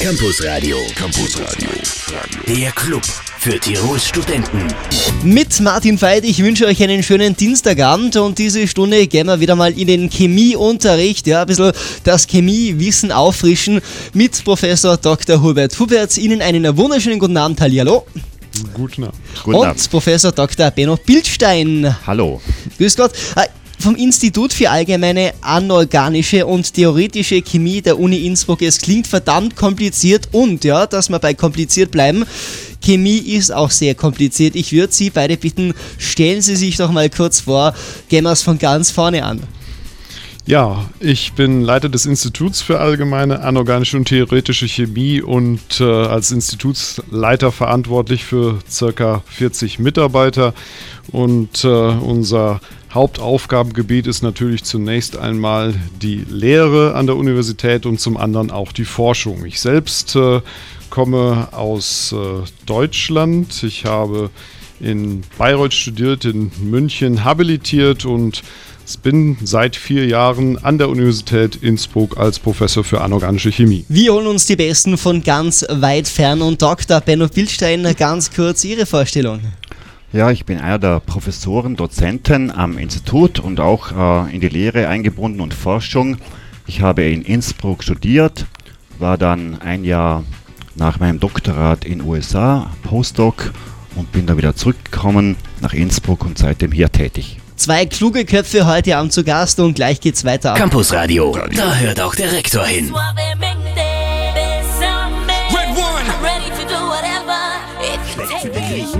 Campus Radio. Campus Radio. Der Club für Tirols Studenten. Mit Martin Veit, ich wünsche euch einen schönen Dienstagabend und diese Stunde gehen wir wieder mal in den Chemieunterricht, ja, ein bisschen das Chemiewissen auffrischen mit Professor Dr. Hubert Hubert. Ihnen einen wunderschönen guten Abend, hallo. Guten Abend. Guten und Abend. Professor Dr. Benno Bildstein. Hallo. Grüß Gott. Vom Institut für allgemeine anorganische und theoretische Chemie der Uni Innsbruck. Es klingt verdammt kompliziert und ja, dass wir bei kompliziert bleiben. Chemie ist auch sehr kompliziert. Ich würde Sie beide bitten, stellen Sie sich doch mal kurz vor, gehen wir es von ganz vorne an. Ja, ich bin Leiter des Instituts für allgemeine anorganische und theoretische Chemie und äh, als Institutsleiter verantwortlich für circa 40 Mitarbeiter. Und äh, unser Hauptaufgabengebiet ist natürlich zunächst einmal die Lehre an der Universität und zum anderen auch die Forschung. Ich selbst äh, komme aus äh, Deutschland. Ich habe in Bayreuth studiert, in München habilitiert und bin seit vier Jahren an der Universität Innsbruck als Professor für anorganische Chemie. Wir holen uns die Besten von ganz weit fern und Dr. Benno Bildstein, ganz kurz Ihre Vorstellung. Ja, ich bin einer der Professoren, Dozenten am Institut und auch äh, in die Lehre eingebunden und Forschung. Ich habe in Innsbruck studiert, war dann ein Jahr nach meinem Doktorat in USA, Postdoc und bin dann wieder zurückgekommen nach Innsbruck und seitdem hier tätig. Zwei kluge Köpfe heute Abend zu Gast und gleich geht's weiter. Campus Radio, da hört auch der Rektor hin.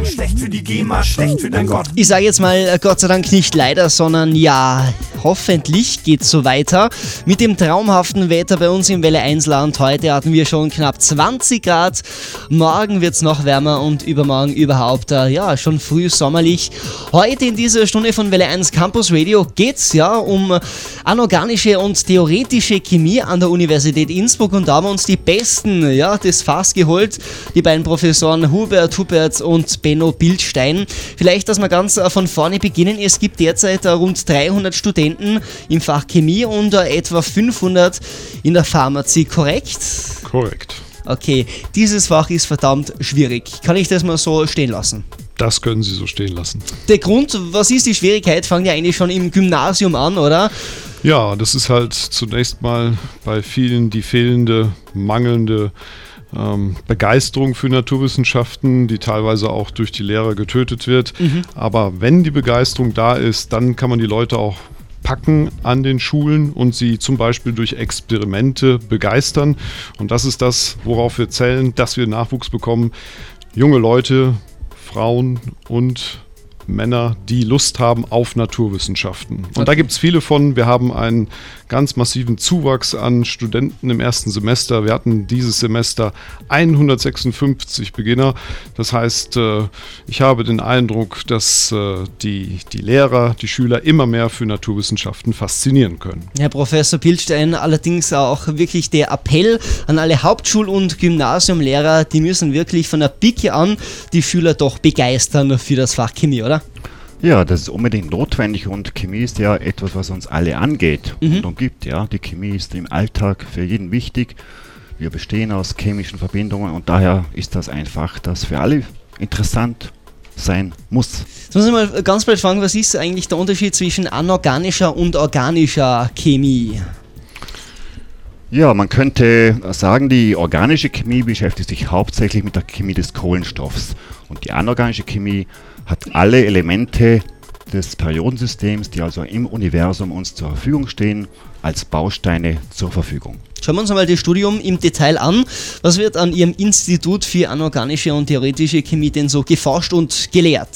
Schlecht für die Griechen, schlecht für die GEMA, schlecht für dein Gott. Ich sage jetzt mal äh, Gott sei Dank nicht leider, sondern ja, hoffentlich geht's so weiter. Mit dem traumhaften Wetter bei uns im Welle 1 Land. Heute hatten wir schon knapp 20 Grad. Morgen wird's noch wärmer und übermorgen überhaupt, äh, ja, schon früh sommerlich. Heute in dieser Stunde von Welle 1 Campus Radio geht's ja um anorganische und theoretische Chemie an der Universität Innsbruck und da haben wir uns die besten, ja, des Fass geholt. Die beiden Professoren Hubert Hubert und Benno Bildstein. Vielleicht, dass wir ganz äh, von vorne beginnen. Es gibt derzeit äh, rund 300 Studenten Studenten im Fach Chemie und etwa 500 in der Pharmazie, korrekt? Korrekt. Okay, dieses Fach ist verdammt schwierig. Kann ich das mal so stehen lassen? Das können Sie so stehen lassen. Der Grund, was ist die Schwierigkeit, fängt ja eigentlich schon im Gymnasium an, oder? Ja, das ist halt zunächst mal bei vielen die fehlende, mangelnde ähm, Begeisterung für Naturwissenschaften, die teilweise auch durch die Lehrer getötet wird. Mhm. Aber wenn die Begeisterung da ist, dann kann man die Leute auch packen an den Schulen und sie zum Beispiel durch Experimente begeistern. Und das ist das, worauf wir zählen, dass wir Nachwuchs bekommen. Junge Leute, Frauen und Männer, die Lust haben auf Naturwissenschaften. Und da gibt es viele von. Wir haben einen ganz massiven Zuwachs an Studenten im ersten Semester. Wir hatten dieses Semester 156 Beginner. Das heißt, äh, ich habe den Eindruck, dass äh, die, die Lehrer, die Schüler immer mehr für Naturwissenschaften faszinieren können. Herr Professor Pilstein, allerdings auch wirklich der Appell an alle Hauptschul- und Gymnasiumlehrer, die müssen wirklich von der Pike an die Schüler doch begeistern für das Fach Chemie, oder? Ja, das ist unbedingt notwendig und Chemie ist ja etwas, was uns alle angeht mhm. und umgibt. Ja, die Chemie ist im Alltag für jeden wichtig. Wir bestehen aus chemischen Verbindungen und daher ist das einfach, das für alle interessant sein muss. Jetzt muss ich mal ganz bald fragen, was ist eigentlich der Unterschied zwischen anorganischer und organischer Chemie? Ja, man könnte sagen, die organische Chemie beschäftigt sich hauptsächlich mit der Chemie des Kohlenstoffs und die anorganische Chemie hat alle Elemente des Periodensystems, die also im Universum uns zur Verfügung stehen, als Bausteine zur Verfügung. Schauen wir uns einmal das Studium im Detail an. Was wird an Ihrem Institut für anorganische und theoretische Chemie denn so geforscht und gelehrt?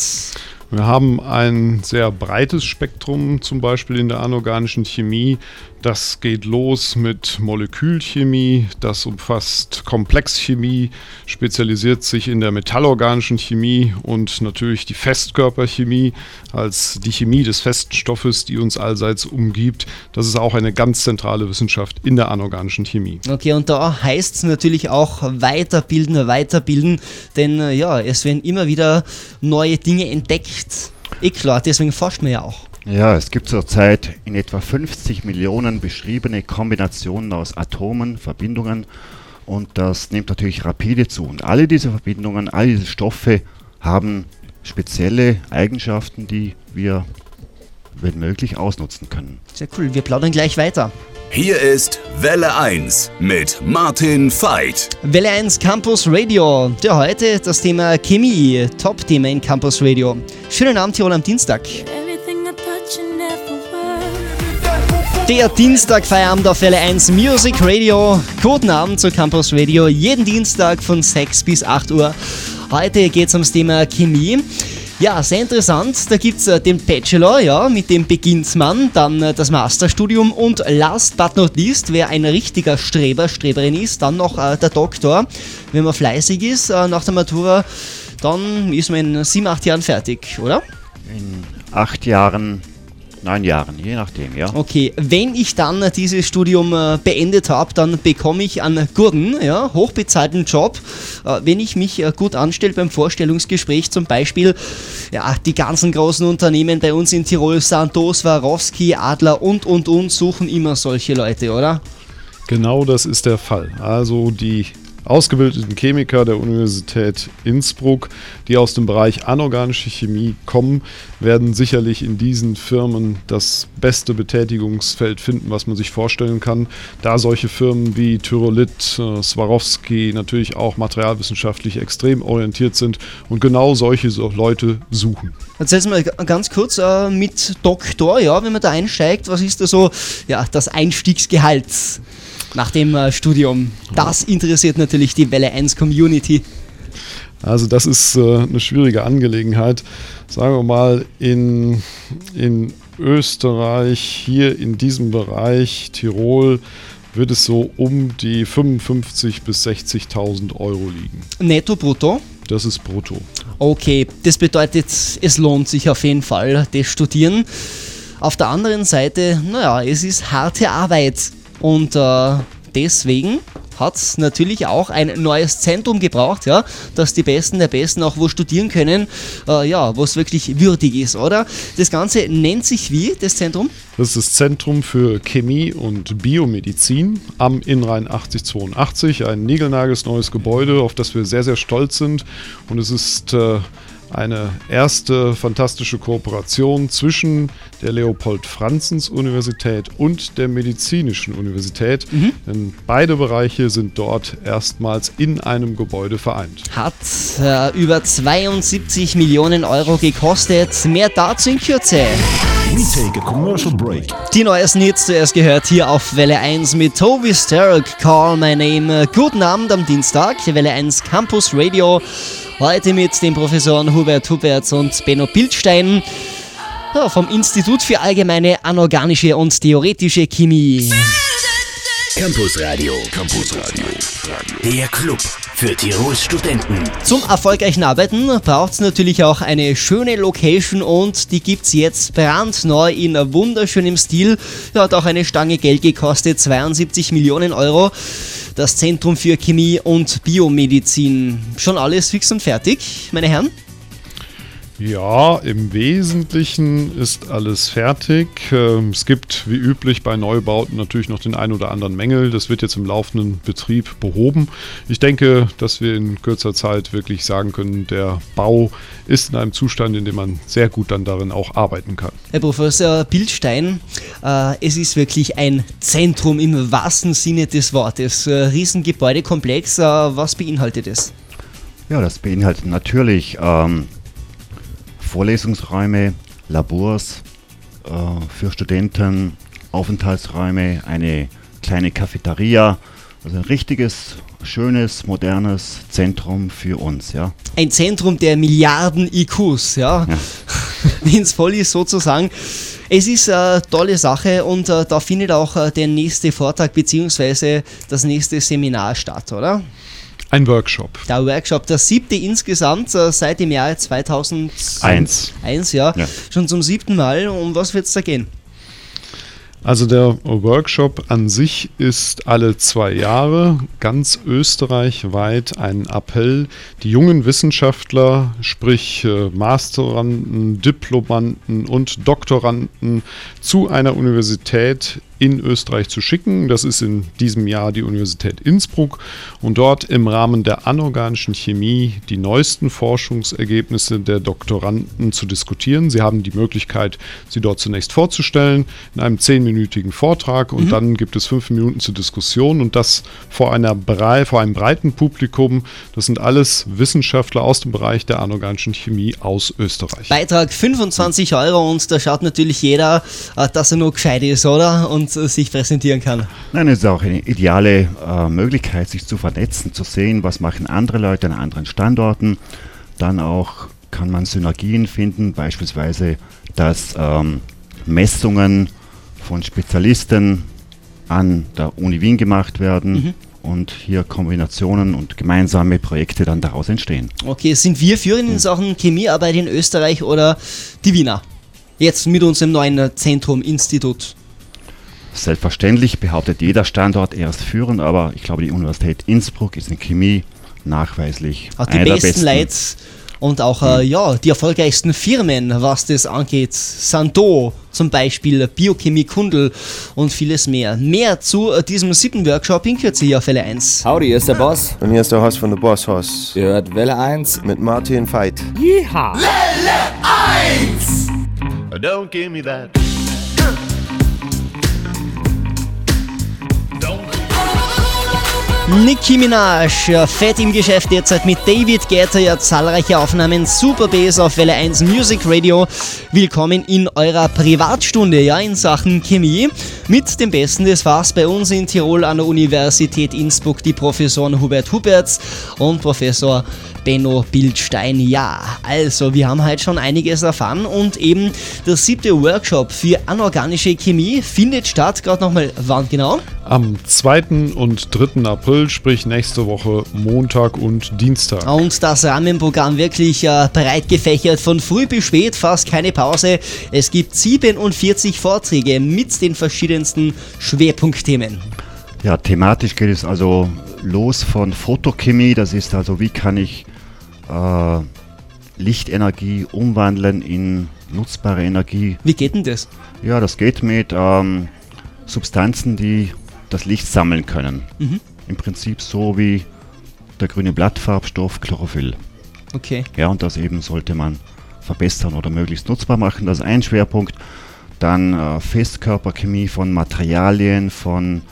Wir haben ein sehr breites Spektrum, zum Beispiel in der anorganischen Chemie. Das geht los mit Molekülchemie, das umfasst Komplexchemie, spezialisiert sich in der metallorganischen Chemie und natürlich die Festkörperchemie als die Chemie des festen Stoffes, die uns allseits umgibt. Das ist auch eine ganz zentrale Wissenschaft in der anorganischen Chemie. Okay, und da heißt es natürlich auch weiterbilden, weiterbilden, denn äh, ja, es werden immer wieder neue Dinge entdeckt. Eh klar, deswegen forscht man ja auch. Ja, es gibt zurzeit in etwa 50 Millionen beschriebene Kombinationen aus Atomen, Verbindungen und das nimmt natürlich rapide zu. Und alle diese Verbindungen, all diese Stoffe haben spezielle Eigenschaften, die wir, wenn möglich, ausnutzen können. Sehr cool, wir plaudern gleich weiter. Hier ist Welle 1 mit Martin Veit. Welle 1 Campus Radio. Der heute das Thema Chemie, Top-Thema in Campus Radio. Schönen Abend, Tirol am Dienstag. Der Dienstag Feierabend auf Welle 1 Music Radio. Guten Abend zu Campus Radio. Jeden Dienstag von 6 bis 8 Uhr. Heute geht es ums Thema Chemie. Ja, sehr interessant. Da gibt es äh, den Bachelor, ja, mit dem beginnt man, dann äh, das Masterstudium und last but not least, wer ein richtiger Streber, Streberin ist, dann noch äh, der Doktor. Wenn man fleißig ist nach der Matura, dann ist man in sieben, acht Jahren fertig, oder? In acht Jahren, neun Jahren, je nachdem, ja. Okay, wenn ich dann äh, dieses Studium äh, beendet habe, dann bekomme ich einen guten, ja, hochbezahlten Job. Äh, wenn ich mich gut anstelle beim Vorstellungsgespräch, zum Beispiel, ja, die ganzen großen Unternehmen bei uns in Tirol, Santos, Swarovski, Adler und und und suchen immer solche Leute, oder? Genau das ist der Fall. Also die ausgebildeten Chemiker der Universität Innsbruck, die aus dem Bereich anorganische Chemie kommen, werden sicherlich in diesen Firmen das beste Betätigungsfeld finden, was man sich vorstellen kann, da solche Firmen wie Tyrolit, äh, Swarovski natürlich auch materialwissenschaftlich extrem orientiert sind und genau solche so Leute suchen. Erzähl's mal ganz kurz äh, mit Doktor, ja, wenn man da einsteigt, was ist da so, ja, das Einstiegsgehalt nach dem äh, Studium? Das interessiert natürlich die Welle 1 Community. Also das ist äh, eine schwierige Angelegenheit. Sagen wir mal, in, in Österreich, hier in diesem Bereich, Tirol, wird es so um die 55.000 bis 60.000 Euro liegen. Netto, brutto? Das ist brutto. Okay, das bedeutet, es lohnt sich auf jeden Fall, das Studieren. Auf der anderen Seite, naja, es ist harte Arbeit und äh, deswegen hat es natürlich auch ein neues Zentrum gebraucht, ja, dass die Besten der Besten auch wo studieren können, äh, ja, was wirklich würdig ist, oder? Das Ganze nennt sich wie, das Zentrum? Das ist das Zentrum für Chemie und Biomedizin am Innrhein 8082. Ein niegelnagels neues Gebäude, auf das wir sehr, sehr stolz sind. Und es ist äh, eine erste fantastische Kooperation zwischen der Leopold-Franzens-Universität und der Medizinischen Universität. Denn beide Bereiche sind dort erstmals in einem Gebäude vereint. Hat äh, über 72 Millionen Euro gekostet. Mehr dazu in Kürze. We take a commercial break. Die neuesten Hits zuerst gehört hier auf Welle 1 mit Toby Stark, Call My Name. Guten Abend am Dienstag, Welle 1 Campus Radio. Heute mit den Professoren Hubert Huberts und Benno Bildstein vom Institut für allgemeine anorganische und theoretische Chemie. Campus Radio. Campus Radio. Der Club für Tirols Studenten. Zum erfolgreichen Arbeiten braucht es natürlich auch eine schöne Location und die gibt es jetzt brandneu in wunderschönem Stil. Hat auch eine Stange Geld gekostet, 72 Millionen Euro. Das Zentrum für Chemie und Biomedizin. Schon alles fix und fertig, meine Herren? Ja, im Wesentlichen ist alles fertig. Ähm, Es gibt wie üblich bei Neubauten natürlich noch den ein oder anderen Mängel. Das wird jetzt im laufenden Betrieb behoben. Ich denke, dass wir in kürzer Zeit wirklich sagen können, der Bau ist in einem Zustand, in dem man sehr gut dann darin auch arbeiten kann. Herr Professor Bildstein, äh, es ist wirklich ein Zentrum im wahrsten Sinne des Wortes. Riesengebäudekomplex, äh, was beinhaltet es? Ja, das beinhaltet natürlich ähm, Vorlesungsräume, Labors äh, für Studenten, Aufenthaltsräume, eine kleine Cafeteria, also ein richtiges, schönes, modernes Zentrum für uns, ja. ein Zentrum der Milliarden IQs, ja, Ja. wenn es voll ist sozusagen. Es ist eine tolle Sache und äh, da findet auch äh, der nächste Vortrag bzw. das nächste Seminar statt, oder? Ein Workshop. Der Workshop, der siebte insgesamt äh, seit dem Jahr 2001. Eins. Eins, ja. Ja. Schon zum siebten Mal. Um was wird es da gehen? Also der Workshop an sich ist alle zwei Jahre ganz österreichweit ein Appell, die jungen Wissenschaftler, sprich äh, Masteranden, Diplomanten und Doktoranden zu einer Universität in Österreich zu schicken. Das ist in diesem Jahr die Universität Innsbruck und dort im Rahmen der anorganischen Chemie die neuesten Forschungsergebnisse der Doktoranden zu diskutieren. Sie haben die Möglichkeit, sie dort zunächst vorzustellen in einem zehnminütigen Vortrag und mhm. dann gibt es fünf Minuten zur Diskussion und das vor, einer Brei, vor einem breiten Publikum. Das sind alles Wissenschaftler aus dem Bereich der anorganischen Chemie aus Österreich. Beitrag 25 Euro und da schaut natürlich jeder, äh, dass er nur gescheit ist, oder? Und äh, sich präsentieren kann. Nein, es ist auch eine ideale äh, Möglichkeit, sich zu vernetzen, zu sehen, was machen andere Leute an anderen Standorten. Dann auch kann man Synergien finden, beispielsweise, dass ähm, Messungen von Spezialisten an der Uni Wien gemacht werden. Mhm und hier Kombinationen und gemeinsame Projekte dann daraus entstehen. Okay, sind wir führend in Sachen Chemiearbeit in Österreich oder die Wiener? Jetzt mit unserem neuen Zentrum, Institut. Selbstverständlich behauptet jeder Standort, er ist führend, aber ich glaube, die Universität Innsbruck ist in Chemie nachweislich auch die besten, besten Leute und auch äh, ja, die erfolgreichsten Firmen, was das angeht. Santo zum Beispiel, Biochemie Kundel und vieles mehr. Mehr zu äh, diesem siebten Workshop in Kürze hier auf Welle 1. Howdy, hier ist der Boss. Und hier ist der Host von The Boss Hoss. Ihr hört Welle 1 mit Martin Veit. Yeehaw! Welle 1! Don't give me that. Nicki Minaj, fett im Geschäft derzeit mit David Guetta, ja zahlreiche Aufnahmen, Super Bass auf Welle 1 Music Radio. Willkommen in eurer Privatstunde, ja, in Sachen Chemie. Mit dem Besten des Fachs bei uns in Tirol an der Universität Innsbruck, die Professoren Hubert Huberts und Professor Benno Bildstein. Ja, also wir haben heute schon einiges erfahren und eben der siebte Workshop für anorganische Chemie findet statt. Gerade nochmal, wann genau? Am 2. und 3. April, sprich nächste Woche Montag und Dienstag. Und das Rahmenprogramm wirklich äh, breit gefächert, von früh bis spät, fast keine Pause. Es gibt 47 Vorträge mit den verschiedensten Schwerpunktthemen. Ja, thematisch geht es also los von Photochemie, das ist also wie kann ich äh, Lichtenergie umwandeln in nutzbare Energie. Wie geht denn das? Ja, das geht mit ähm, Substanzen, die das Licht sammeln können. Mhm. Im Prinzip so wie der grüne Blattfarbstoff Chlorophyll. Okay. Ja, und das eben sollte man verbessern oder möglichst nutzbar machen. Das ist ein Schwerpunkt. Dann äh, Festkörperchemie von Materialien, von,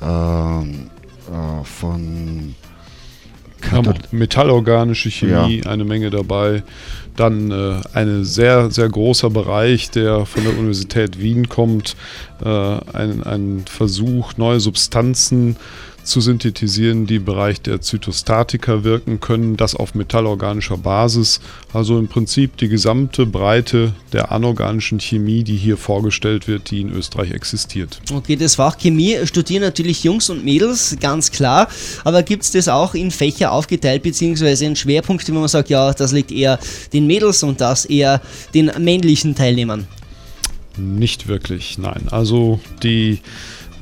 äh, äh, von metallorganische Chemie, ja. eine Menge dabei. Dann äh, ein sehr, sehr großer Bereich, der von der Universität Wien kommt, äh, ein, ein Versuch, neue Substanzen zu synthetisieren, die im Bereich der Zytostatika wirken können, das auf metallorganischer Basis. Also im Prinzip die gesamte Breite der anorganischen Chemie, die hier vorgestellt wird, die in Österreich existiert. Okay, das Fach Chemie studieren natürlich Jungs und Mädels, ganz klar. Aber gibt es das auch in Fächer aufgeteilt, beziehungsweise in Schwerpunkte, wo man sagt, ja, das liegt eher den Mädels und das eher den männlichen Teilnehmern? Nicht wirklich, nein. Also die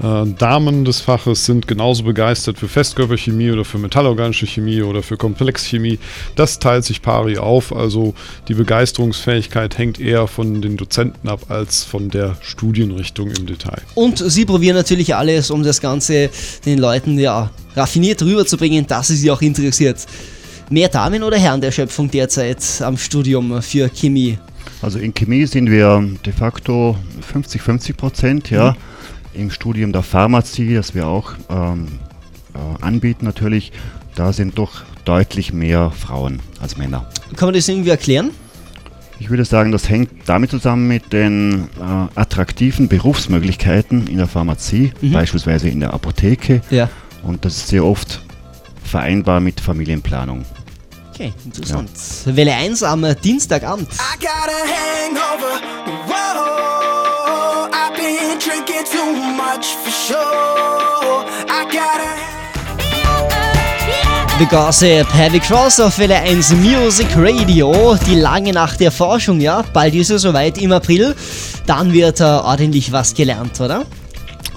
äh, Damen des Faches sind genauso begeistert für Festkörperchemie oder für metallorganische Chemie oder für Komplexchemie. Das teilt sich pari auf, also die Begeisterungsfähigkeit hängt eher von den Dozenten ab als von der Studienrichtung im Detail. Und sie probieren natürlich alles, um das Ganze den Leuten ja raffiniert rüberzubringen, dass es sie auch interessiert. Mehr Damen oder Herren der Schöpfung derzeit am Studium für Chemie? Also in Chemie sind wir de facto 50-50 Prozent, ja. Mhm im Studium der Pharmazie, das wir auch ähm, äh, anbieten natürlich, da sind doch deutlich mehr Frauen als Männer. Kann man das irgendwie erklären? Ich würde sagen, das hängt damit zusammen mit den äh, attraktiven Berufsmöglichkeiten in der Pharmazie, mhm. beispielsweise in der Apotheke. Ja. Und das ist sehr oft vereinbar mit Familienplanung. Okay, interessant. Ja. Welle 1 am Dienstagabend. I got a The Gossip, Heavy Cross auf Welle 1 Music Radio. Die lange Nacht der Forschung, ja. Bald ist es soweit im April. Dann wird äh, ordentlich was gelernt, oder?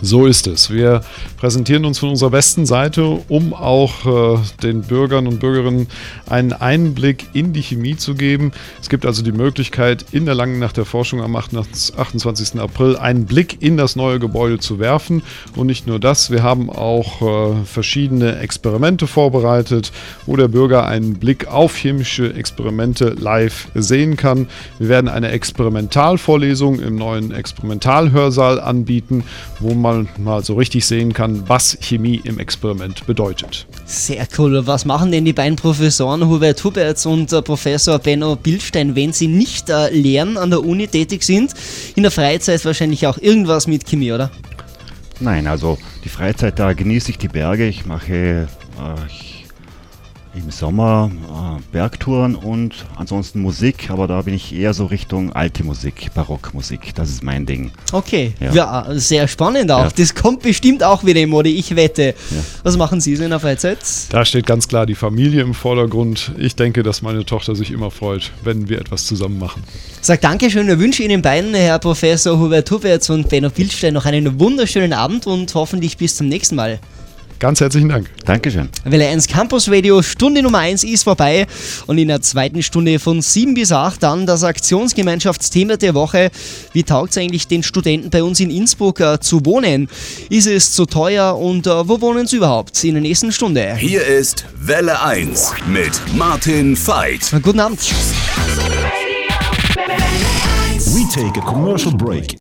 So ist es. Wir präsentieren uns von unserer besten Seite, um auch äh, den Bürgern und Bürgerinnen einen Einblick in die Chemie zu geben. Es gibt also die Möglichkeit, in der langen Nacht der Forschung am 28. April einen Blick in das neue Gebäude zu werfen. Und nicht nur das, wir haben auch äh, verschiedene Experimente vorbereitet, wo der Bürger einen Blick auf chemische Experimente live sehen kann. Wir werden eine Experimentalvorlesung im neuen Experimentalhörsaal anbieten, wo man mal so richtig sehen kann, was Chemie im Experiment bedeutet. Sehr cool. Was machen denn die beiden Professoren Hubert Huberts und äh, Professor Benno Bildstein, wenn sie nicht äh, lehren an der Uni tätig sind? In der Freizeit wahrscheinlich auch irgendwas mit Chemie, oder? Nein, also die Freizeit, da genieße ich die Berge. Ich mache äh, ich im Sommer äh, Bergtouren und ansonsten Musik, aber da bin ich eher so Richtung alte Musik, Barockmusik. Das ist mein Ding. Okay, ja, Ja. sehr spannend auch. Ja. Das kommt bestimmt auch wieder im Mode, ich wette. Was machen Sie so in der Freizeit? Da steht ganz klar die Familie im Vordergrund. Ich denke, dass meine Tochter sich immer freut, wenn wir etwas zusammen machen. Sag Dankeschön, wir wünschen Ihnen beiden, Herr Professor Hubert Huberts und Benno Bildstein, noch einen wunderschönen Abend und hoffentlich bis zum nächsten Mal. Ganz herzlichen Dank. Dankeschön. Welle 1 Campus Radio, Stunde Nummer 1 ist vorbei und in der zweiten Stunde von 7 bis 8 dann das Aktionsgemeinschaftsthema der Woche. Wie taugt es eigentlich den Studenten bei uns in Innsbruck äh, zu wohnen? Ist es zu teuer und äh, wo wohnen sie überhaupt? In der nächsten Stunde. Hier ist Welle 1 mit Martin Veit. Guten Abend. We take a commercial break.